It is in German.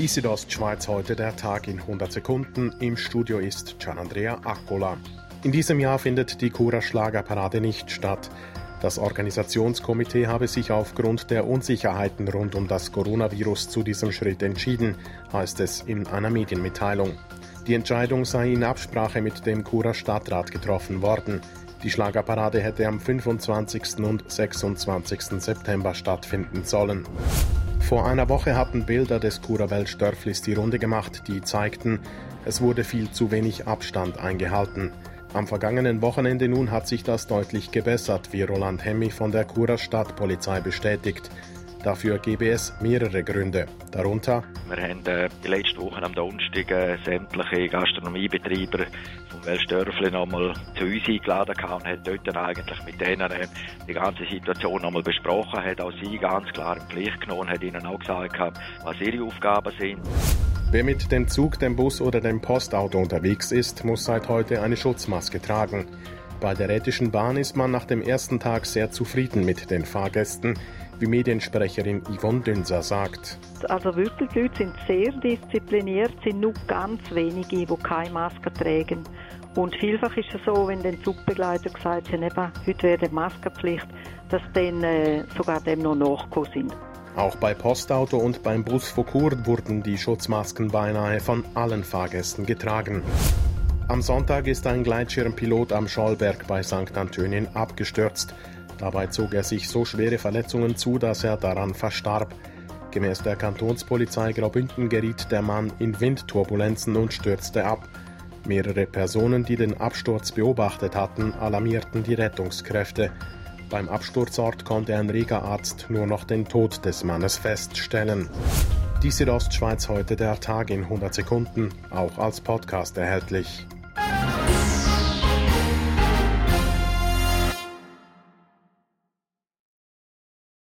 Die Südostschweiz heute der Tag in 100 Sekunden. Im Studio ist Gianandrea Accola. In diesem Jahr findet die Cura Schlagerparade nicht statt. Das Organisationskomitee habe sich aufgrund der Unsicherheiten rund um das Coronavirus zu diesem Schritt entschieden, heißt es in einer Medienmitteilung. Die Entscheidung sei in Absprache mit dem Cura Stadtrat getroffen worden. Die Schlagerparade hätte am 25. und 26. September stattfinden sollen. Vor einer Woche hatten Bilder des Kurawelt-Störflis die Runde gemacht, die zeigten, es wurde viel zu wenig Abstand eingehalten. Am vergangenen Wochenende nun hat sich das deutlich gebessert, wie Roland Hemmi von der Churer Stadtpolizei bestätigt. Dafür gäbe es mehrere Gründe. Darunter Wir haben äh, die letzten Wochen am Donnerstag äh, sämtliche Gastronomiebetreiber vom Weltstörfli nochmal zu uns eingeladen und hat dort eigentlich mit denen äh, die ganze Situation nochmal besprochen, hat auch sie ganz klar in Pflicht genommen, hat ihnen auch gesagt, was ihre Aufgaben sind. Wer mit dem Zug, dem Bus oder dem Postauto unterwegs ist, muss seit heute eine Schutzmaske tragen. Bei der Rätischen Bahn ist man nach dem ersten Tag sehr zufrieden mit den Fahrgästen, wie Mediensprecherin Yvonne Dünser sagt. Also wirklich, die Leute sind sehr diszipliniert, sind nur ganz wenige, die keine Maske tragen. Und vielfach ist es so, wenn den Zugbegleiter gesagt haben, eben, heute wäre die Maskenpflicht, dass dann äh, sogar dem noch nachgekommen sind. Auch bei Postauto und beim Bus Chur wurden die Schutzmasken beinahe von allen Fahrgästen getragen. Am Sonntag ist ein Gleitschirmpilot am Schollberg bei St. Antonien abgestürzt. Dabei zog er sich so schwere Verletzungen zu, dass er daran verstarb. Gemäß der Kantonspolizei Graubünden geriet der Mann in Windturbulenzen und stürzte ab. Mehrere Personen, die den Absturz beobachtet hatten, alarmierten die Rettungskräfte. Beim Absturzort konnte ein Regerarzt nur noch den Tod des Mannes feststellen. Die Südostschweiz heute der Tag in 100 Sekunden, auch als Podcast erhältlich.